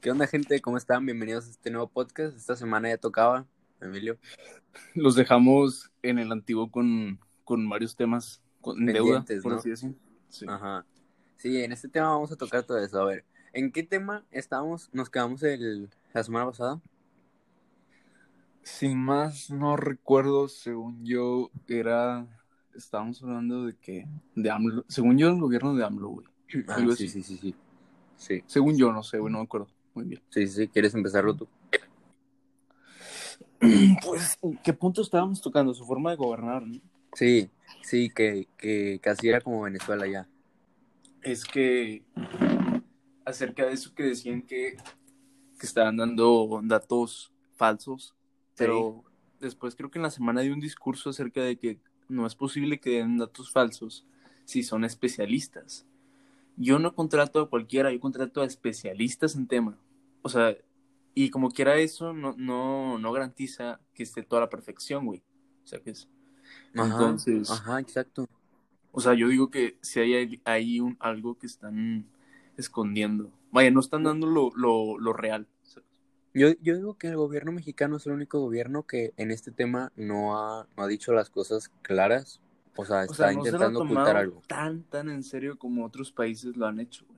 ¿Qué onda, gente? ¿Cómo están? Bienvenidos a este nuevo podcast. Esta semana ya tocaba, Emilio. Los dejamos en el antiguo con, con varios temas con deuda, por ¿no? así decir. Sí. Ajá. Sí, en este tema vamos a tocar todo eso. A ver, ¿en qué tema estábamos? Nos quedamos el, la semana pasada. Sin más, no recuerdo, según yo, era. Estábamos hablando de que. De AMLO. Según yo, el gobierno de AMLO, güey. Ah, sí, sí, sí, sí. Sí, Según yo, no sé, güey, no me acuerdo. Muy bien. sí, sí. ¿Quieres empezarlo tú? Pues, ¿en qué punto estábamos tocando? Su forma de gobernar, ¿no? Sí, sí, que, que casi era como Venezuela ya. es que acerca de eso que decían que, que estaban dando datos falsos, pero después creo que en la semana dio un discurso acerca de que no es posible que den datos falsos si son especialistas. Yo no contrato a cualquiera, yo contrato a especialistas en tema. O sea, y como quiera eso, no, no, no garantiza que esté toda la perfección, güey. O sea, que es... Ajá, Entonces, Ajá, exacto. o sea, yo digo que si hay ahí un, algo que están escondiendo. Vaya, no están dando lo, lo, lo real. Yo, yo digo que el gobierno mexicano es el único gobierno que en este tema no ha, no ha dicho las cosas claras. O sea, O está sea, no se lo intentando ocultar tomado algo. tan, tan en serio como otros países lo han hecho, güey.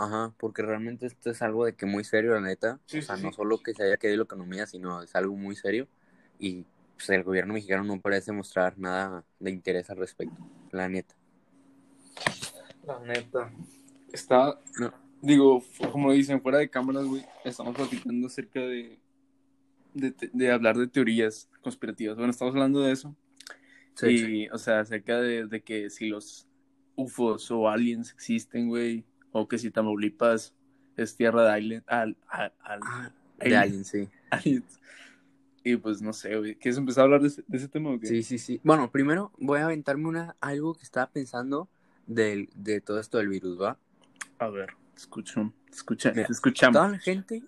Ajá, porque realmente esto es algo de que muy serio, la neta. Sí, o sea, sí, no sí. solo que se haya quedado la economía, sino es algo muy serio. Y pues, el gobierno mexicano no parece mostrar nada de interés al respecto, la neta. La neta. Está, No. digo, como dicen, fuera de cámaras, güey, estamos platicando acerca de, de hablar de teorías conspirativas. Bueno, estamos hablando de eso. y, o sea, acerca de, de que si los UFOs o aliens existen, güey, o que si Tamaulipas es tierra de alien, al, al, al- Ah, alien- de alguien, sí. aliens. Y pues no sé, güey. ¿Quieres empezar a hablar de ese, de ese tema o qué? Sí, sí, sí. Bueno, primero voy a aventarme una, algo que estaba pensando del, de todo esto del virus, ¿va? A ver, escucho, escucha, Mira, escuchamos. Toda la gente,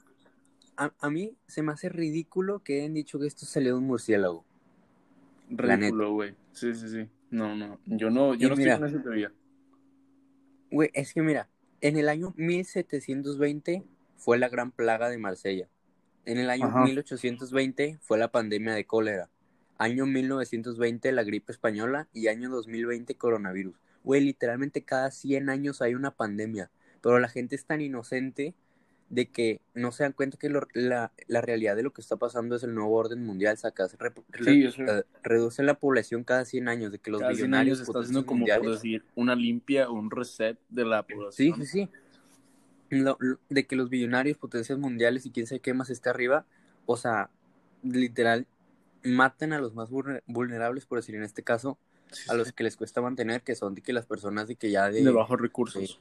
a, a mí se me hace ridículo que hayan dicho que esto salió de un murciélago. Ridículo, güey. Sí, sí, sí. No, no. Yo no, yo Y no mira. estoy con esa teoría. Güey, es que mira, en el año 1720 fue la gran plaga de Marsella. En el año Ajá. 1820 fue la pandemia de cólera. Año 1920 la gripe española y año 2020 coronavirus. Güey, literalmente cada 100 años hay una pandemia. Pero la gente es tan inocente de que no se dan cuenta que lo- la, la realidad de lo que está pasando es el nuevo orden mundial. Sacas, re- Sí, eh, reducen la población cada 100 años, de que los Cada 100 billonarios años está haciendo como, por mundiales- decir, una limpia un reset de la Sí, población. sí, sí. Lo- lo- de que los billonarios, potencias mundiales y quién sabe qué más esté arriba, o sea, literal, matan a los más vulner- vulnerables, por decir en este caso, Sí, a los sí. que les cuesta mantener, que son de que las personas de que ya de... de bajos recursos.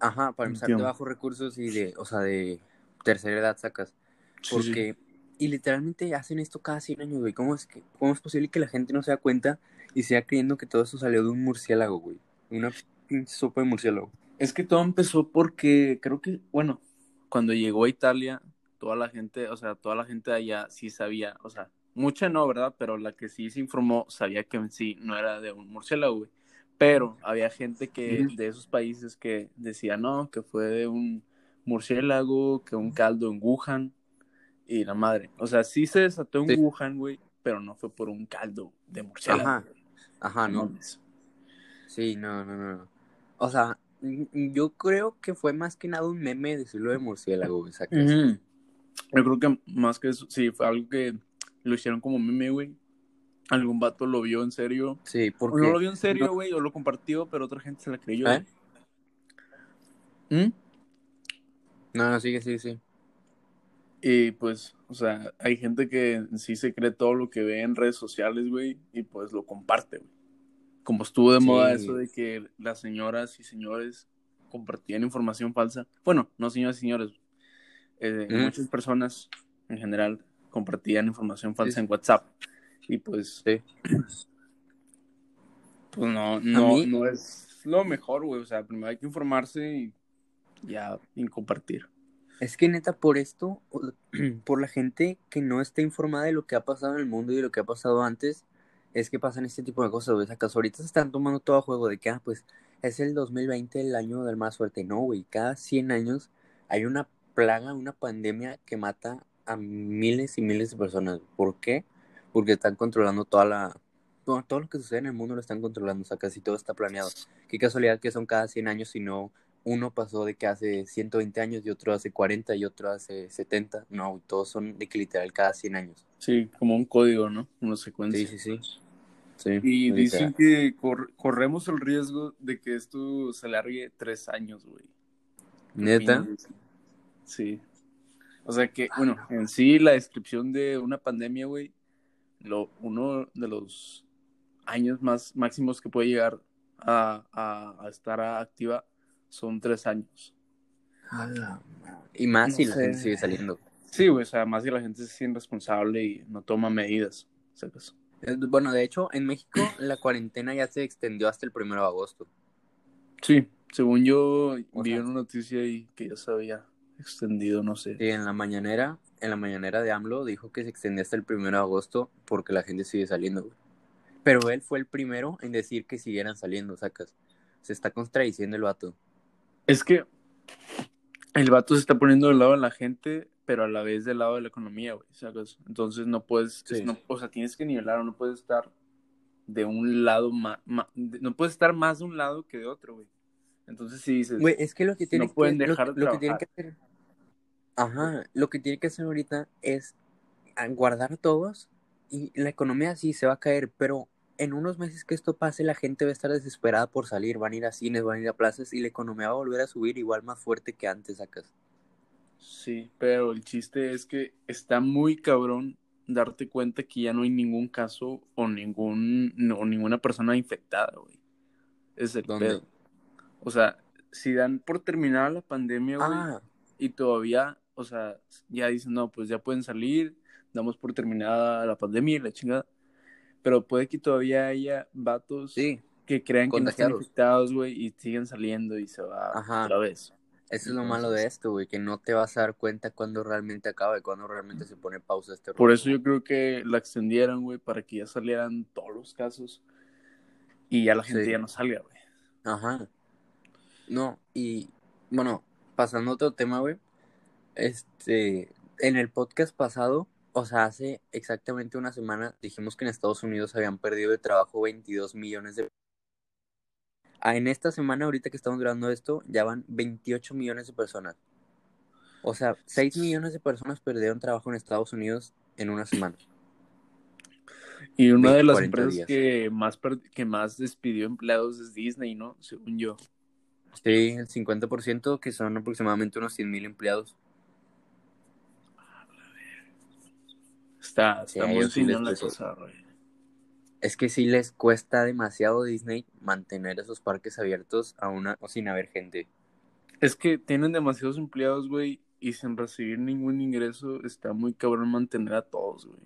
Ajá, para empezar de bajos recursos y de, o sea, de tercera edad sacas. Sí, sí. Porque, y literalmente hacen esto cada 100 años, güey. ¿Cómo es, que, ¿Cómo es posible que la gente no se da cuenta y siga creyendo que todo eso salió de un murciélago, güey? Una sopa de murciélago. Es que todo empezó porque creo que, bueno, cuando llegó a Italia, toda la gente, o sea, toda la gente de allá sí sabía, o sea, mucha no, ¿verdad? Pero la que sí se informó sabía que en sí no era de un murciélago, güey. Pero había gente que de esos países que decía, no, que fue de un murciélago, que un caldo en Wuhan y la madre. O sea, sí se desató en Sí. Wuhan, güey, pero no fue por un caldo de murciélago. Ajá. Ajá, no. mames. Sí, no, no, no. no. O sea, yo creo que fue más que nada un meme decirlo de murciélago. Ujú. Yo creo que más que eso, sí, fue algo que lo hicieron como meme, güey. Algún vato lo vio en serio. Sí, O porque... no lo vio en serio, no- güey, o lo compartió, pero otra gente se la creyó. ¿Eh? ¿Mm? No, no, sigue, sigue, sí. Y pues, o sea, hay gente que sí se cree todo lo que ve en redes sociales, güey, y pues lo comparte, güey. Como estuvo de Sí. moda eso de que las señoras y señores compartían información falsa. Bueno, no señoras y señores. eh, Ujú. Muchas personas en general compartían información falsa Sí. en WhatsApp. Y pues, Sí. pues no, no, mí- no es lo mejor, güey. O sea, primero hay que informarse y ya y compartir. Es que neta, por esto, por la gente que no está informada de lo que ha pasado en el mundo y de lo que ha pasado antes, es que pasan este tipo de cosas, güey. ¿Acaso ahorita se están tomando todo a juego de que, ah, pues, es el 2020 el año del más fuerte? No, güey. Cada 100 años hay una plaga, una pandemia que mata a miles y miles de personas. ¿Por qué? Porque están controlando toda la... todo lo que sucede en el mundo lo están controlando, o sea, casi todo está planeado. Qué casualidad que son cada 100 años, si no uno pasó de que hace 120 años y otro hace 40 y otro hace 70. No, todos son de que literal cada 100 años. Sí, como un código, ¿no? Una secuencia. Sí, sí, sí. sí y dicen que cor- corremos el riesgo de que esto se alargue tres años, güey. ¿Neta? Sí. O sea que, bueno, en sí la descripción de una pandemia, güey, lo, uno de los años más máximos que puede llegar a, a- a estar activa son tres años. Y más No si la gente sigue saliendo. Sí, güey, o sea, más si la gente se siente responsable y no toma medidas. ¿sacas? Eh, Bueno, de hecho, en México la cuarentena ya se extendió hasta el primero de agosto. Sí, según yo O vi sea, una noticia ahí que ya se había extendido, no sé. Sí, en la mañanera, en la mañanera de AMLO dijo que se extendía hasta el primero de agosto porque la gente sigue saliendo, güey. Pero él fue el primero en decir que siguieran saliendo, sacas. Se está contradiciendo el vato. Es que el vato se está poniendo del lado de la gente, pero a la vez del lado de la economía, güey, ¿sacas? Entonces no puedes, Sí. no- o sea, tienes que nivelar, no puedes estar de un lado más, no puedes estar más de un lado que de otro, güey. Entonces si dices, Güey, es que lo que tiene no pueden que, lo- dejar de lo, que tiene trabajar. que hacer. Ajá, lo que tiene que hacer ahorita es a- guardar a todos y la economía sí se va a caer, pero en unos meses que esto pase, la gente va a estar desesperada por salir, van a ir a cines, van a ir a plazas y la economía va a volver a subir igual más fuerte que antes, sacas. Sí, pero el chiste es que está muy cabrón darte cuenta que ya no hay ningún caso o ningún no- ninguna persona infectada, güey. Es el ¿Dónde? pedo. O sea, si dan por terminada la pandemia, güey, Ah, y todavía, o sea, ya dicen, no, pues ya pueden salir, damos por terminada la pandemia y la chingada. Pero puede que todavía haya vatos sí, que crean que no están infectados, güey, y siguen saliendo y se va Ajá. otra vez. eso es lo malo de esto, güey, que no te vas a dar cuenta cuando realmente acaba y cuando realmente se pone pausa este Por rollo. eso yo creo que la extendieron, güey, para que ya salieran todos los casos y ya la gente Sí. ya no salga, güey. Ajá. No, y bueno, pasando a otro tema, güey. Este, en el podcast pasado, o sea, hace exactamente una semana, dijimos que en Estados Unidos habían perdido de trabajo 22 millones de... Ah, en esta semana, ahorita que estamos grabando esto, ya van 28 millones de personas. O sea, 6 millones de personas perdieron trabajo en Estados Unidos en una semana. Y una 20, de las 40 empresas días. que más, que más despidió empleados es Disney, ¿no? Según yo. Sí, el 50%, que son aproximadamente unos 100 mil empleados. Está, Sí, muy sí les la cosa, güey. Es que sí les cuesta demasiado Disney mantener esos parques abiertos a una, o sin haber gente. Es que tienen demasiados empleados, güey, y sin recibir ningún ingreso está muy cabrón mantener a todos, güey.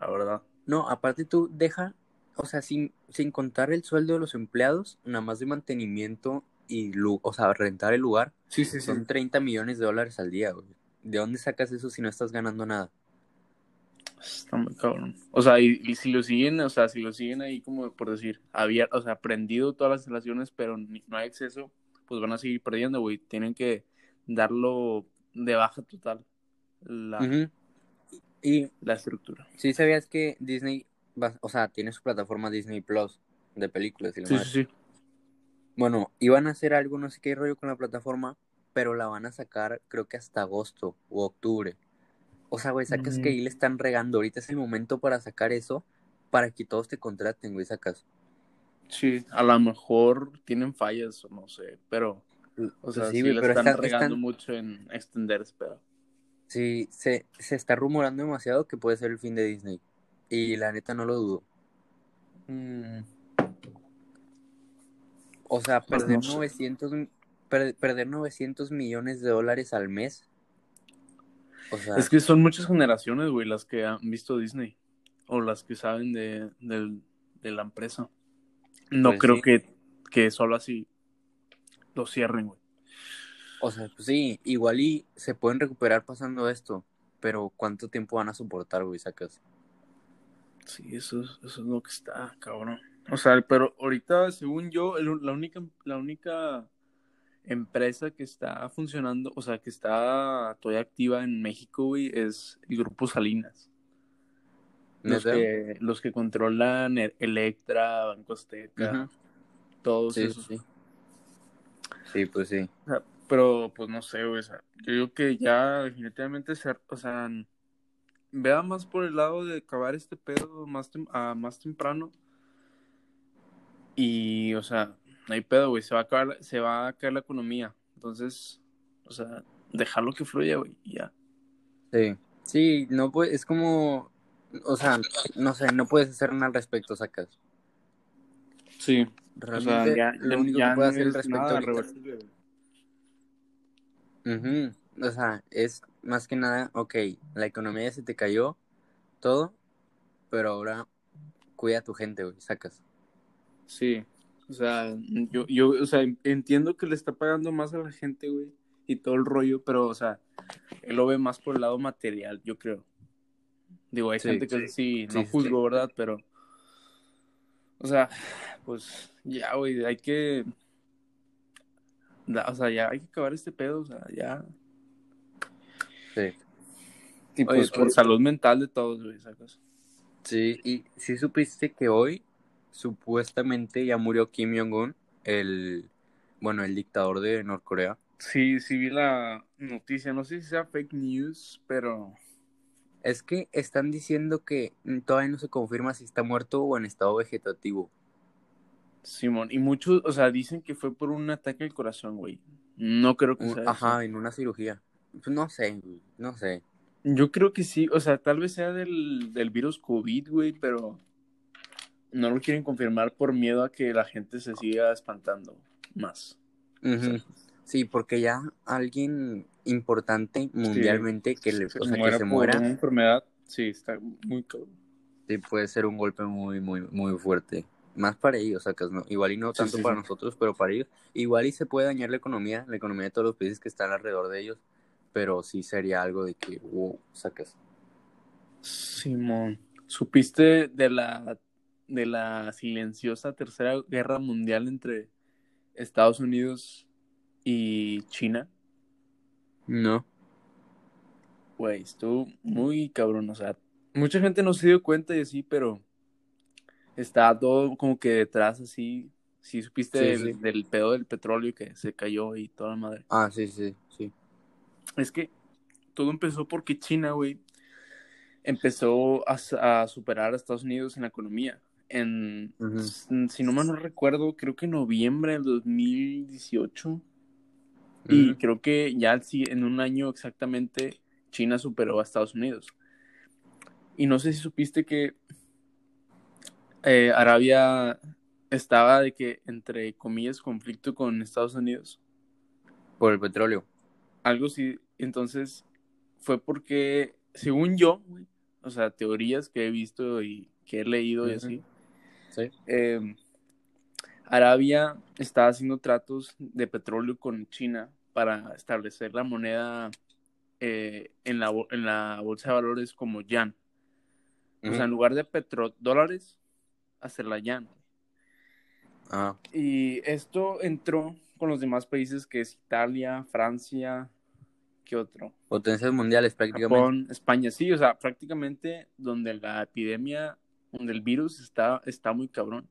La verdad. No, aparte tú deja, o sea, sin, sin contar el sueldo de los empleados, nada más de mantenimiento y, o sea, rentar el lugar, Sí, sí, son 30 millones de dólares al día, güey. ¿De dónde sacas eso si no estás ganando nada? Está muy cabrón. O sea, y, y si lo siguen, o sea, si lo siguen ahí como por decir, abierto, o sea, prendido todas las instalaciones, pero ni- no hay acceso, pues van a seguir perdiendo, güey. Tienen que darlo de baja total la. Y la estructura. sí sabías que Disney, va- o sea, tiene su plataforma Disney Plus de películas y Sí, sí, sí. Bueno, iban a hacer algo, no sé qué rollo con la plataforma, pero la van a sacar creo que hasta agosto o octubre. O sea, güey, sacas Mm. que ahí le están regando. Ahorita es el momento para sacar eso, para que todos te contraten, güey, sacas. Sí, a lo mejor tienen fallas o no sé, pero, o sea, Pues sí, sí, güey, la pero están regando están- mucho en extenderse, pero. Sí, se, se está rumorando demasiado que puede ser el fin de Disney. Y la neta no lo dudo. Mm. O sea, Pues perder no sé. 900, per- perder 900 millones de dólares al mes. O sea, Es que son muchas generaciones, güey, las que han visto Disney. O las que saben de, de la empresa. No Pues creo sí. que, que solo así lo cierren, güey. o sea, pues sí, igual y se pueden recuperar pasando esto. Pero ¿cuánto tiempo van a soportar, güey, sacas? Sí, eso es, eso es lo que está, cabrón. O sea, pero ahorita, según yo, el- la única, la única empresa que está funcionando, o sea, que está todavía activa en México, güey, es el Grupo Salinas. Los que, los que controlan e-, Electra, Banco Azteca, todos esos. Sí. sí, pues sí. pero, pues no sé, güey, o sea, yo digo que ya definitivamente, o sea, vea más por el lado de acabar este pedo más, más temprano. Y, o sea, no hay pedo, güey, se va a acabar, se va a caer la economía. Entonces, o sea, dejarlo que fluya, güey, ya. Sí, sí, no puede, es como, o sea, no sé, no puedes hacer nada al respecto, sacas. Sí, Realmente, o sea, ya, lo único que puedes hacer al respecto O sea, es más que nada, ok, la economía se te cayó, todo, pero ahora cuida a tu gente, güey, sacas. Sí, o sea, yo, yo, o sea, entiendo que le está pagando más a la gente, güey, y todo el rollo, pero, o sea, él lo ve más por el lado material, yo creo. Digo, hay gente que sí, no juzgo, ¿verdad? Pero, o sea, pues ya, güey, hay que, o sea, ya hay que acabar este pedo, o sea, ya. Sí. Y pues por salud mental de todos, güey, ¿sacas? Sí, y si supiste que hoy supuestamente ya murió Kim Jong-un, el, bueno, el dictador de Norcorea. Sí, sí vi la noticia, no sé si sea fake news, pero... Es que están diciendo que todavía no se confirma si está muerto o en estado vegetativo. Simón, y muchos, o sea, dicen que fue por un ataque al corazón, güey. No creo que sea Ajá, en una cirugía. Pues no sé, no sé. Yo creo que sí, o sea, tal vez sea del, del virus COVID, güey, pero no lo quieren confirmar por miedo a que la gente se siga espantando más. Sí, porque ya alguien importante mundialmente que le o sea, que se muera una enfermedad, sí, está muy. Sí, puede ser un golpe muy, muy, muy fuerte. Más para ellos, sacas, ¿no? Igual y no tanto para nosotros, pero para ellos. Igual y se puede dañar la economía, la economía de todos los países que están alrededor de ellos, pero sí sería algo de que, wow, sacas. Simón, ¿supiste de la de la silenciosa tercera guerra mundial entre Estados Unidos y China? No. Güey, estuvo muy cabrón, o sea, mucha gente no se dio cuenta y así, pero está todo como que detrás así. Si supiste del, pedo del petróleo que se cayó y toda la madre. Ah, sí, sí, sí. Es que todo empezó porque China, güey, empezó a, superar a Estados Unidos en la economía en, si no mal no recuerdo, creo que en noviembre del 2018. Y creo que ya en un año exactamente China superó a Estados Unidos. Y no sé si supiste que eh, Arabia estaba de que, entre comillas, conflicto con Estados Unidos. Por el petróleo. Algo sí. Entonces, fue porque, según yo, o sea, teorías que he visto y que he leído y así, Em, Arabia está haciendo tratos de petróleo con China para establecer la moneda eh, en, la, en la bolsa de valores como yan. O sea, en lugar de petrodólares, hacerla yan. Ah. Y esto entró con los demás países que es Italia, Francia, ¿qué otro? Potencias mundiales prácticamente. Japón, España, sí, o sea, prácticamente donde la epidemia donde el virus está, está muy cabrón.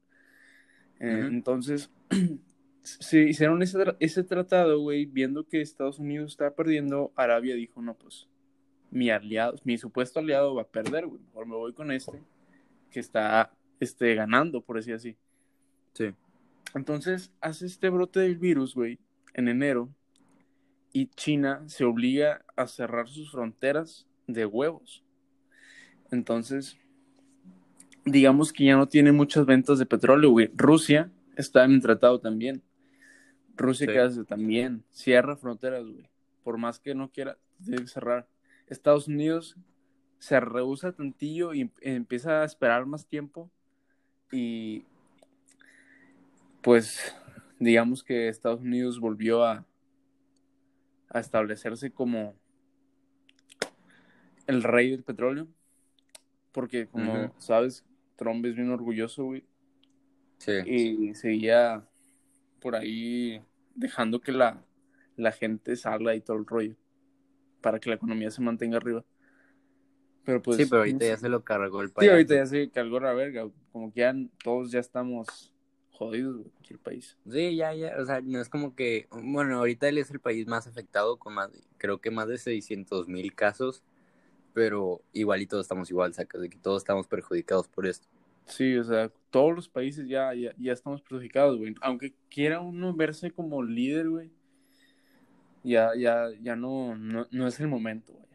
Eh, entonces, se hicieron ese, ese tratado, güey, viendo que Estados Unidos estaba perdiendo, Arabia dijo, no, pues, mi aliado, mi supuesto aliado va a perder, güey, mejor me voy con este, que está este, ganando, por decir así. Sí. Entonces, hace este brote del virus, güey, en enero, y China se obliga a cerrar sus fronteras de huevos. Entonces, digamos que ya no tiene muchas ventas de petróleo, güey. Rusia está en el tratado también. Rusia que hace también, cierra fronteras, güey. Por más que no quiera, debe cerrar. Estados Unidos se rehúsa tantillo y em-, empieza a esperar más tiempo. Y pues digamos que Estados Unidos volvió a, a establecerse como el rey del petróleo. Porque como sabes, Trump es bien orgulloso, güey. Sí. Y seguía por ahí dejando que la, la gente salga y todo el rollo para que la economía se mantenga arriba. Pero pues, sí, pero ahorita ya se lo cargó el Sí, país. ahorita ya se cargó la verga. Como que ya todos ya estamos jodidos, güey, cualquier país. Sí, ya, ya, o sea, no es como que, bueno, ahorita él es el país más afectado con más, creo que más de 600 mil casos, pero igual y todos estamos igual, sacas de que todos estamos perjudicados por esto. Sí, o sea, todos los países ya, ya, ya estamos perjudicados, güey. Aunque quiera uno verse como líder, güey, ya, ya, ya no, no, no es el momento, güey.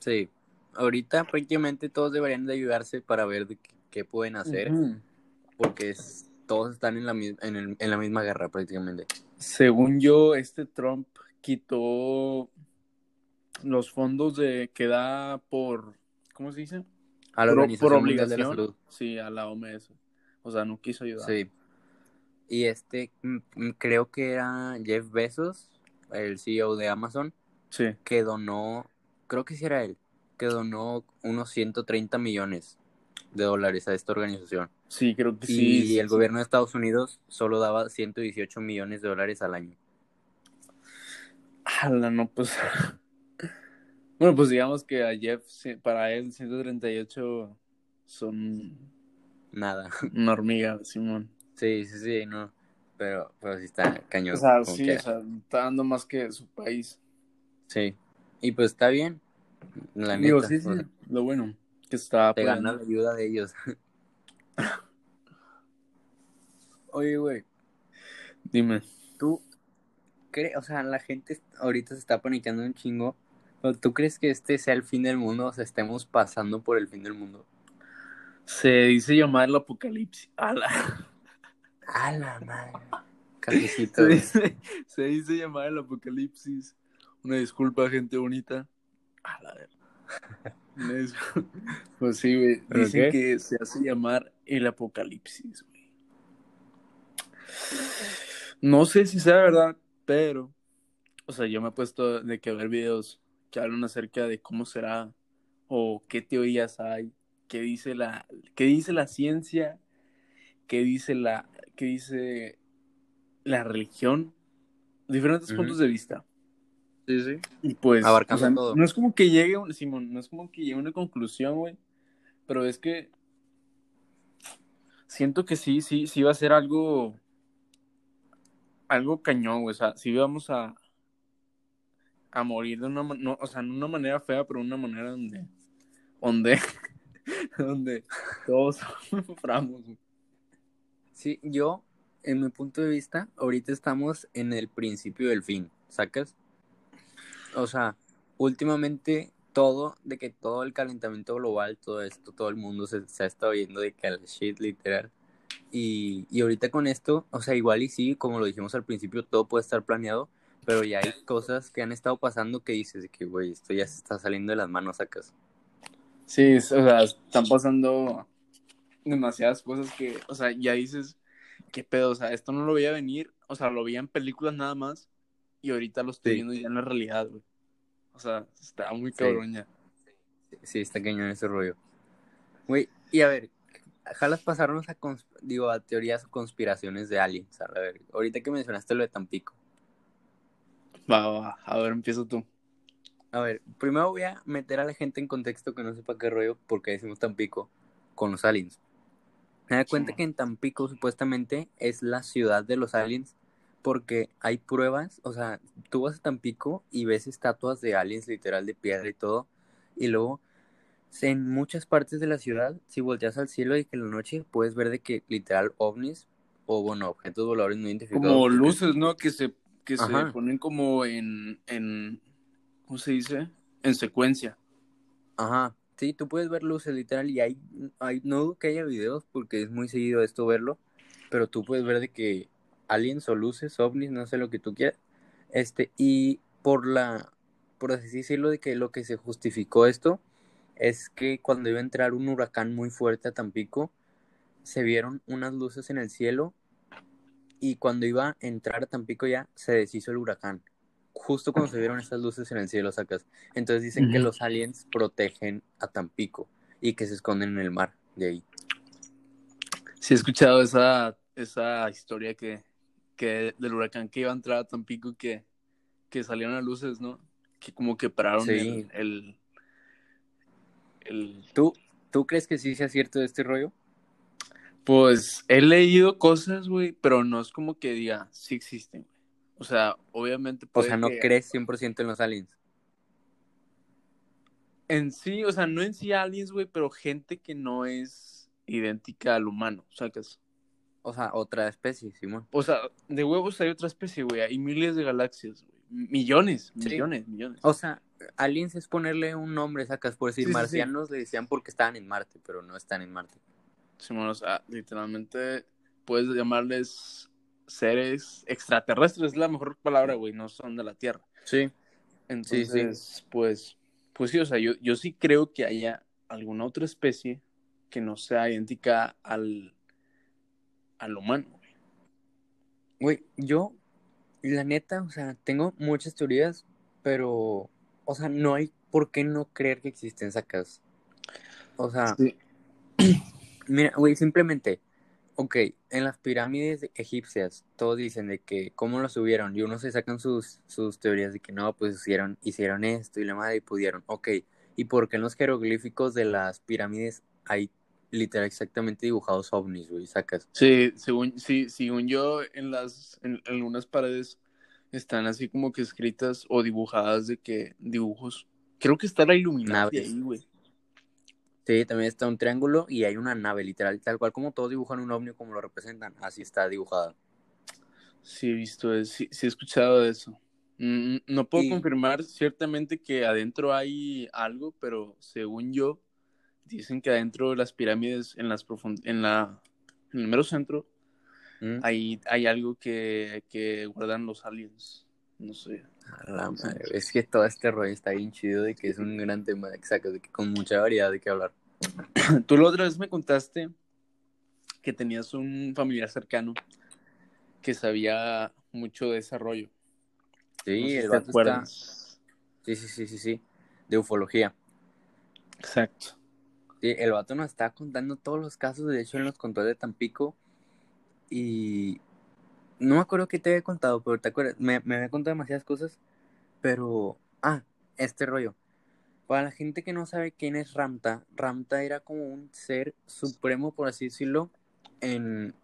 Sí, ahorita prácticamente todos deberían de ayudarse para ver de qué, qué pueden hacer, Ujú. porque es- todos están en la, en, el- en la misma guerra prácticamente. Según yo, este Trump quitó los fondos de que da por, ¿cómo se dice? A la por, Organización por Mundial de la obligación. Salud. Sí, a la OMS. O sea, no quiso ayudar. Sí. Y este, mm, mm, creo que era Jeff Bezos, el CEO de Amazon, Sí. que donó, creo que sí era él, que donó unos 130 millones de dólares a esta organización. Sí, creo que Y sí. sí, el sí. gobierno de Estados Unidos solo daba 118 millones de dólares al año. Ala, no, pues. bueno, pues digamos que a Jeff, para él, 138 son Nada. una hormiga, Simón. Sí, sí, sí, no. Pero, pero sí está cañón. O sea, sí, que- o sea, está dando más que su país. sí. Y pues está bien. La Digo, neta. sí, o sí, sea, lo bueno, que está te gana apoyando. la ayuda de ellos. Oye, güey, Dime. tú crees, o sea, la gente ahorita se está paniqueando un chingo. ¿Tú crees que este sea el fin del mundo? O sea, estemos pasando por el fin del mundo. Se dice llamar el apocalipsis. Ala. A la madre. Cafecito. Se dice, se dice llamar el apocalipsis. Una disculpa, gente bonita. A la verga. Una dis- Pues sí, güey. ¿Pero Dicen qué? que se hace llamar el apocalipsis, güey. No sé si sea verdad, pero. O sea, yo me he puesto de que ver videos que hablan acerca de cómo será o qué teorías hay, qué dice la, qué dice la ciencia, qué dice la, qué dice la religión, diferentes puntos de vista. Sí, sí. Y pues, Abarcando o sea, todo. no es como que llegue, un- Simón, no es como que llegue a una conclusión, güey, pero es que siento que sí, sí, sí va a ser algo, algo cañón, güey, o sea, sí vamos a, a morir de una, no, o sea, una manera fea, pero una manera donde, donde, donde todos suframos. Sí, yo, en mi punto de vista, ahorita estamos en el principio del fin, ¿sacas? O sea, últimamente todo, de que todo el calentamiento global, todo esto, todo el mundo se, se ha estado yendo de que shit, literal. Y, y ahorita con esto, o sea, igual y sí, como lo dijimos al principio, todo puede estar planeado, pero ya hay cosas que han estado pasando que dices de que, güey, esto ya se está saliendo de las manos, sacas. Sí, o sea, están pasando demasiadas cosas que, o sea, ya dices, qué pedo, o sea, esto no lo veía venir, o sea, lo veía en películas nada más y ahorita lo estoy Sí. viendo ya en la realidad, güey. O sea, está muy Sí. cabrón ya. Sí, está cañón ese rollo. Güey, y a ver, jalas pasarnos a, digo, a teorías o conspiraciones de aliens. A ver, ahorita que mencionaste lo de Tampico. Va, va, va, a ver, empieza tú. A ver, primero voy a meter a la gente en contexto que no sepa qué rollo, porque decimos Tampico con los aliens. Me da cuenta Sí. que en Tampico supuestamente es la ciudad de los aliens, porque hay pruebas, o sea, tú vas a Tampico y ves estatuas de aliens literal de piedra y todo, y luego en muchas partes de la ciudad, si volteas al cielo y que en la noche puedes ver de que literal ovnis o bueno, objetos voladores no identificados. Como luces, ¿no? Que se, que se ponen como en, en, ¿cómo se dice? En secuencia. Ajá, sí, tú puedes ver luces literal y hay, hay, no dudo que haya videos porque es muy seguido esto verlo, pero tú puedes ver de que aliens o luces, ovnis, no sé lo que tú quieras, este, y por la, por así decirlo, de que lo que se justificó esto es que cuando iba a entrar un huracán muy fuerte a Tampico, se vieron unas luces en el cielo y cuando iba a entrar a Tampico ya se deshizo el huracán. Justo cuando se vieron estas luces en el cielo, sacas. Entonces dicen que los aliens protegen a Tampico y que se esconden en el mar de ahí. Sí, he escuchado esa, esa historia que, que del huracán que iba a entrar a Tampico que, que salieron a luces, ¿no? Que como que pararon Sí. el, el, el- ¿Tú, ¿Tú crees que sí sea cierto este rollo? Pues he leído cosas, güey, pero no es como que diga, sí existen, güey. O sea, obviamente O sea, ¿no que- crees 100% en los aliens? En sí, o sea, no en sí aliens, güey, pero gente que no es idéntica al humano, ¿sacas? O sea, otra especie, Simón. O sea, de huevos hay otra especie, güey. Hay miles de galaxias, güey. Millones, Sí. millones, millones. O sea, aliens es ponerle un nombre, sacas, por decir Sí, sí, sí. marcianos le decían porque estaban en Marte, pero no están en Marte. Simón, o sea, literalmente puedes llamarles seres extraterrestres, es la mejor palabra, güey. No son de la Tierra. Sí. Entonces, pues, pues sí, o sea, yo, yo sí creo que haya alguna otra especie que no sea idéntica al, al humano, güey. Güey, yo, la neta, o sea, tengo muchas teorías, pero, o sea, no hay por qué no creer que existen sacas. O sea, Sí. mira, güey, simplemente, ok, en las pirámides egipcias, todos dicen de que cómo lo subieron, y unos se sacan sus, sus teorías de que no, pues hicieron, hicieron esto y la madre y pudieron, ok, ¿y por qué en los jeroglíficos de las pirámides hay literal exactamente dibujados ovnis, güey, sacas? Sí, según, sí, según yo, en las, en, en algunas paredes están así como que escritas o dibujadas de que dibujos. Creo que está la Illuminati Naves. ahí, güey. Sí, también está un triángulo y hay una nave, literal, tal cual como todos dibujan un ovni como lo representan, así está dibujada. Sí, he visto, eso, sí, sí he escuchado eso. Mm, No puedo Y- confirmar ciertamente que adentro hay algo, pero según yo, dicen que adentro de las pirámides, en las profund en la, en el mero centro, ¿Mm? hay, hay algo que, que guardan los aliens. No sé. A la madre, es que todo este rollo está bien chido de que es un gran tema, exacto, de que con mucha variedad de qué hablar. Tú la otra vez me contaste que tenías un familiar cercano que sabía mucho de ese rollo. Sí, No sé si te está... Sí, sí, sí, sí, sí, de ufología. Exacto. Sí, el vato nos está contando todos los casos, de hecho él nos contó de Tampico y no me acuerdo qué te había contado, pero te acuerdas, me, me había contado demasiadas cosas, pero, ah, este rollo. Para la gente que no sabe quién es Ramta, Ramta era como un ser supremo, por así decirlo, en,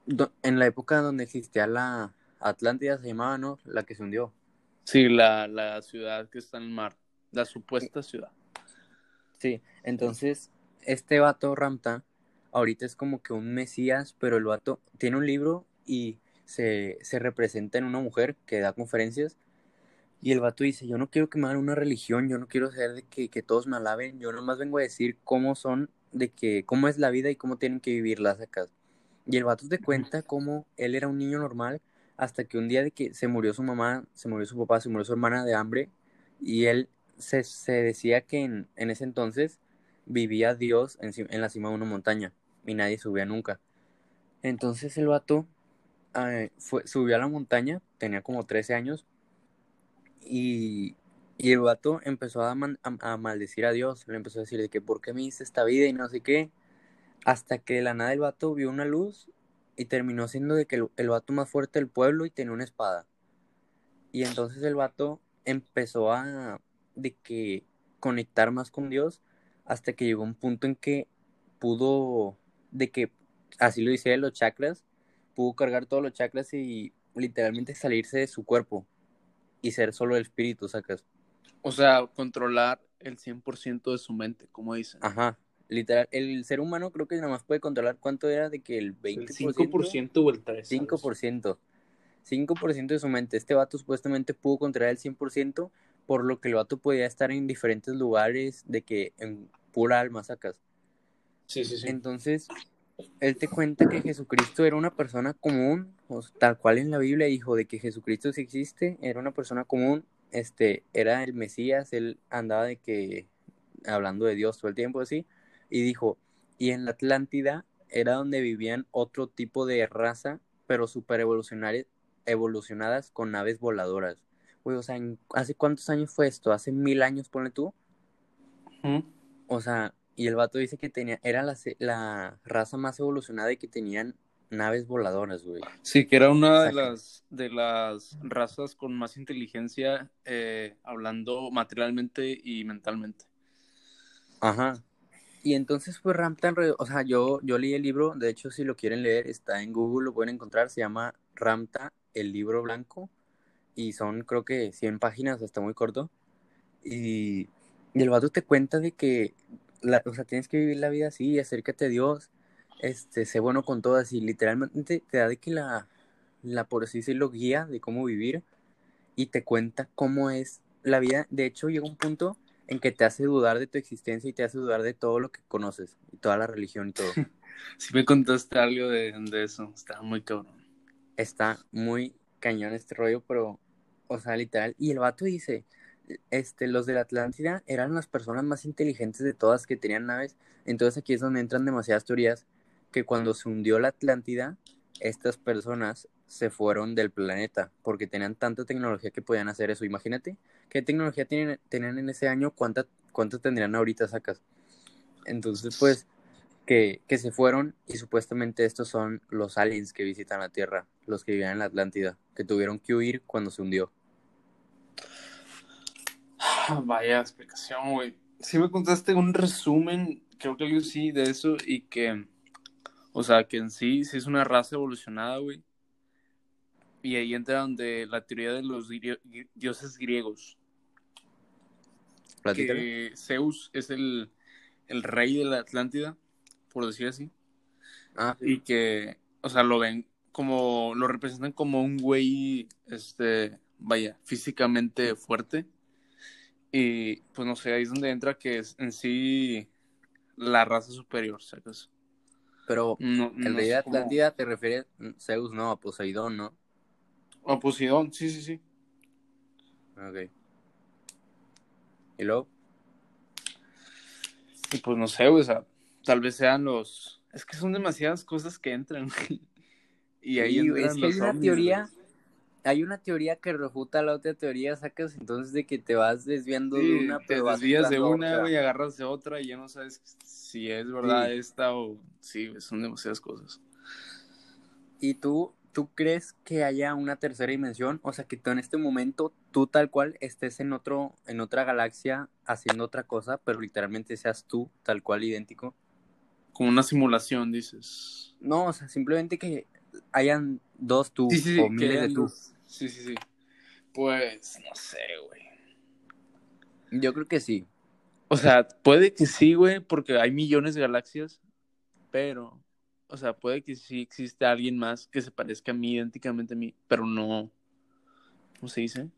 en la época donde existía la Atlántida, se llamaba, ¿no? La que se hundió. Sí, la, la ciudad que está en el mar. La supuesta ciudad. Sí, entonces este vato Ramta ahorita es como que un mesías, pero el vato tiene un libro y se, se representa en una mujer que da conferencias y el vato dice, yo no quiero que me hagan una religión, yo no quiero ser de que, que todos me alaben, yo nomás vengo a decir cómo son, de que cómo es la vida y cómo tienen que vivirlas acá. Y el vato te cuenta cómo él era un niño normal hasta que un día de que se murió su mamá, se murió su papá, se murió su hermana de hambre y él se, se decía que en, en ese entonces vivía Dios en, en la cima de una montaña y nadie subía nunca. Entonces el vato eh, fue, subió a la montaña, tenía como 13 años y, el vato empezó a, maldecir a Dios, le empezó a decir de que por qué me hice esta vida y no sé qué, hasta que de la nada el vato vio una luz y terminó siendo de que el, el vato más fuerte del pueblo y tenía una espada. Y entonces el vato empezó a de que conectar más con Dios hasta que llegó un punto en que pudo, de que, así lo dice los chakras, pudo cargar todos los chakras y literalmente salirse de su cuerpo y ser solo el espíritu, sacas. O sea, controlar el 100% de su mente, como dicen. Ajá, literal, el ser humano creo que nada más puede controlar cuánto era de que el 20%. el 5% o el 3%. 5%. 5% de su mente. Este vato supuestamente pudo controlar el 100%, por lo que el vato podía estar en diferentes lugares de que en pura alma sacas. Sí, sí, sí. Entonces, él te cuenta que Jesucristo era una persona común, o sea, tal cual en la Biblia dijo de que Jesucristo sí existe, era una persona común, este, era el Mesías, él andaba de que hablando de Dios todo el tiempo así, y dijo, y en la Atlántida era donde vivían otro tipo de raza, pero super evolucionarias, evolucionadas con naves voladoras. Güey, o sea, ¿en- ¿hace cuántos años fue esto? ¿Hace mil años, ponle tú? O sea, y el vato dice que tenía, era la, la raza más evolucionada y que tenían naves voladoras, güey. Sí, que era una de las, de las razas con más inteligencia, eh, hablando materialmente y mentalmente. Ajá. Y entonces, pues Ramtan, o sea, yo, yo leí el libro, de hecho, si lo quieren leer, está en Google, lo pueden encontrar, se llama Ramta, el libro blanco, y son creo que 100 páginas, está muy corto. Y, y el vato te cuenta de que, la, o sea, tienes que vivir la vida así, acércate a Dios, este, sé bueno con todas, y literalmente te da de que la, la, por así decirlo, guía de cómo vivir, y te cuenta cómo es la vida. De hecho, llega un punto en que te hace dudar de tu existencia y te hace dudar de todo lo que conoces, y toda la religión y todo. Si me contaste algo de, de eso, estaba muy cabrón. Está muy cañón este rollo, pero, o sea, literal. Y el vato dice, este, los de la Atlántida eran las personas más inteligentes de todas que tenían naves. Entonces aquí es donde entran demasiadas teorías que cuando se hundió la Atlántida, estas personas se fueron del planeta porque tenían tanta tecnología que podían hacer eso. Imagínate qué tecnología tienen, tenían en ese año, cuánta, cuánto tendrían ahorita, sacas. Entonces, pues, que, que se fueron y supuestamente estos son los aliens que visitan la Tierra, los que vivían en la Atlántida, que tuvieron que huir cuando se hundió. Vaya explicación, güey. Sí me contaste un resumen, creo que algo sí, de eso, y que, o sea, que en sí, sí es una raza evolucionada, güey. Y ahí entra donde la teoría de los dioses griegos. Que Zeus es el, el rey de la Atlántida, por decir así, Ah, y que, o sea, lo ven como, lo representan como un güey, este, vaya, físicamente fuerte, y pues no sé, ahí es donde entra que es en sí la raza superior, ¿sacas? Pero No, no de cómo- Atlántida te refieres Zeus, no, a Poseidón, ¿no? A Poseidón, sí, sí, sí. Ok. Y luego, Y pues no sé, o sea, tal vez sean los... Es que son demasiadas cosas que entran. Y ahí Sí, entran es que hay los una ovnis, teoría. Hay una teoría que refuta la otra teoría, sacas entonces de que te vas desviando Sí, de una, te pero vas desvías de una, otra. güey, agarras de otra y ya no sabes si es verdad Sí. esta o... Sí, son demasiadas cosas. ¿Y tú, tú crees que haya una tercera dimensión? O sea, que tú en este momento, tú tal cual estés en otro, en otra galaxia haciendo otra cosa, pero literalmente seas tú tal cual idéntico. Como una simulación, dices. No, o sea, simplemente que hayan dos tú Sí, o miles de tú. Sí, sí, sí. Pues, no sé, güey. Yo creo que sí. O sea, puede que sí, güey, porque hay millones de galaxias, pero, o sea, puede que sí exista alguien más que se parezca a mí, idénticamente a mí, pero no, ¿cómo se dice?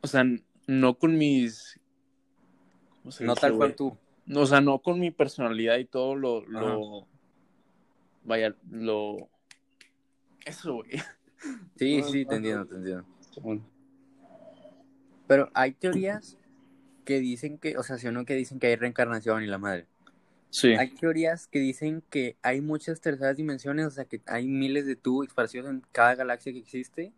O sea, no con mis, ¿cómo se No dice, tal cual tú. No, o sea, no con mi personalidad y todo lo, lo, vaya, lo, eso, güey. Sí, sí, te entiendo, te entiendo. Pero hay teorías que dicen que, o sea, si o no que dicen que hay reencarnación y la madre. Sí, Hay teorías que dicen que hay muchas terceras dimensiones, o sea, que hay miles de tú esparcidos en cada galaxia que existe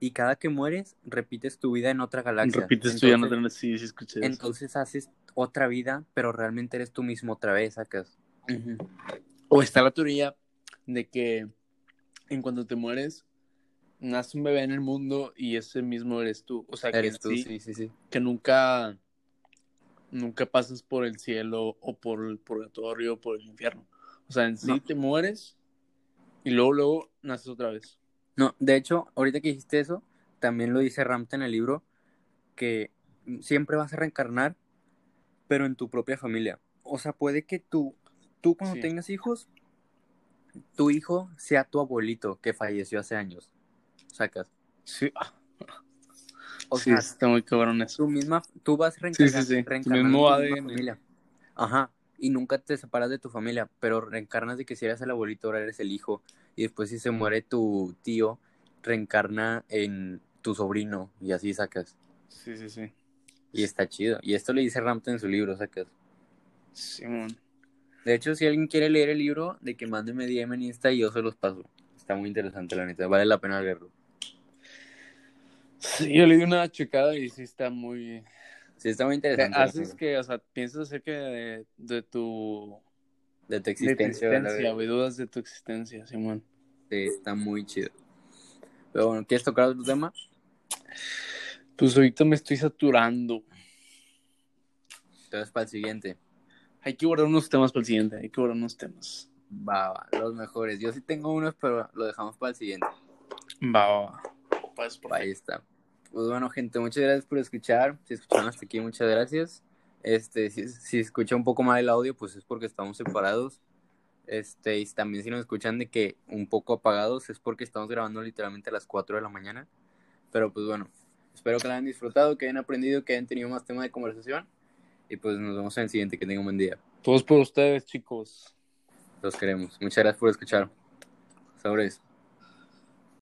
y cada que mueres repites tu vida en otra galaxia. repites ya no Entonces- tenés, sí, sí escuché eso. Entonces haces otra vida, pero realmente eres tú mismo otra vez, sacas. Ujú. O está la teoría de que en cuanto te mueres, nace un bebé en el mundo y ese mismo eres tú. O sea, que, Eres tú, sí, sí, sí, sí. que nunca, nunca pasas por el cielo o por el purgatorio o por el infierno. O sea, en sí No. te mueres y luego, luego naces otra vez. No, de hecho, ahorita que dijiste eso, también lo dice Ramta en el libro, que siempre vas a reencarnar, pero en tu propia familia. O sea, puede que tú, tú cuando Sí. tengas hijos, tu hijo sea tu abuelito que falleció hace años. Sacas. Sí, ah, O sí, sea, está muy cabrón eso. tú misma, tú vas reencarnando, sí, reencarnando mismo tu misma familia. Ajá. Y nunca te separas de tu familia, pero reencarnas de que si eres el abuelito, ahora eres el hijo. Y después si se muere tu tío, reencarna en tu sobrino y así sacas. Sí, sí, sí. Y está chido. Y esto le dice Ramta en su libro, sacas. Simón. De hecho, si alguien quiere leer el libro, de que mándeme DM en Insta y yo se los paso. Está muy interesante, la neta. Vale la pena leerlo. Sí, yo le di una checada y sí está muy... Sí, está muy Te interesante. haces que, o sea, piensas acerca de, de tu De tu De tu existencia. verdad. güey, dudas de tu existencia, Simón. Sí, está muy chido. Pero bueno, ¿quieres tocar otro tema? Pues ahorita me estoy saturando. Entonces, para el siguiente. Hay que guardar unos temas para el siguiente, hay que guardar unos temas. Va, va, los mejores. Yo sí tengo unos, pero lo dejamos para el siguiente. Va, va, va. Pues, Ahí está. Pues bueno, gente, muchas gracias por escuchar. Si escucharon hasta aquí, muchas gracias. Este, si, si escucha un poco mal el audio, pues es porque estamos separados. Este, y también si nos escuchan de que un poco apagados, es porque estamos grabando literalmente a las 4 de la mañana. Pero pues bueno, espero que lo hayan disfrutado, que hayan aprendido, que hayan tenido más tema de conversación. Y pues nos vemos en el siguiente. Que tengan un buen día. Todos por ustedes, chicos. Los queremos. Muchas gracias por escuchar. Sobres.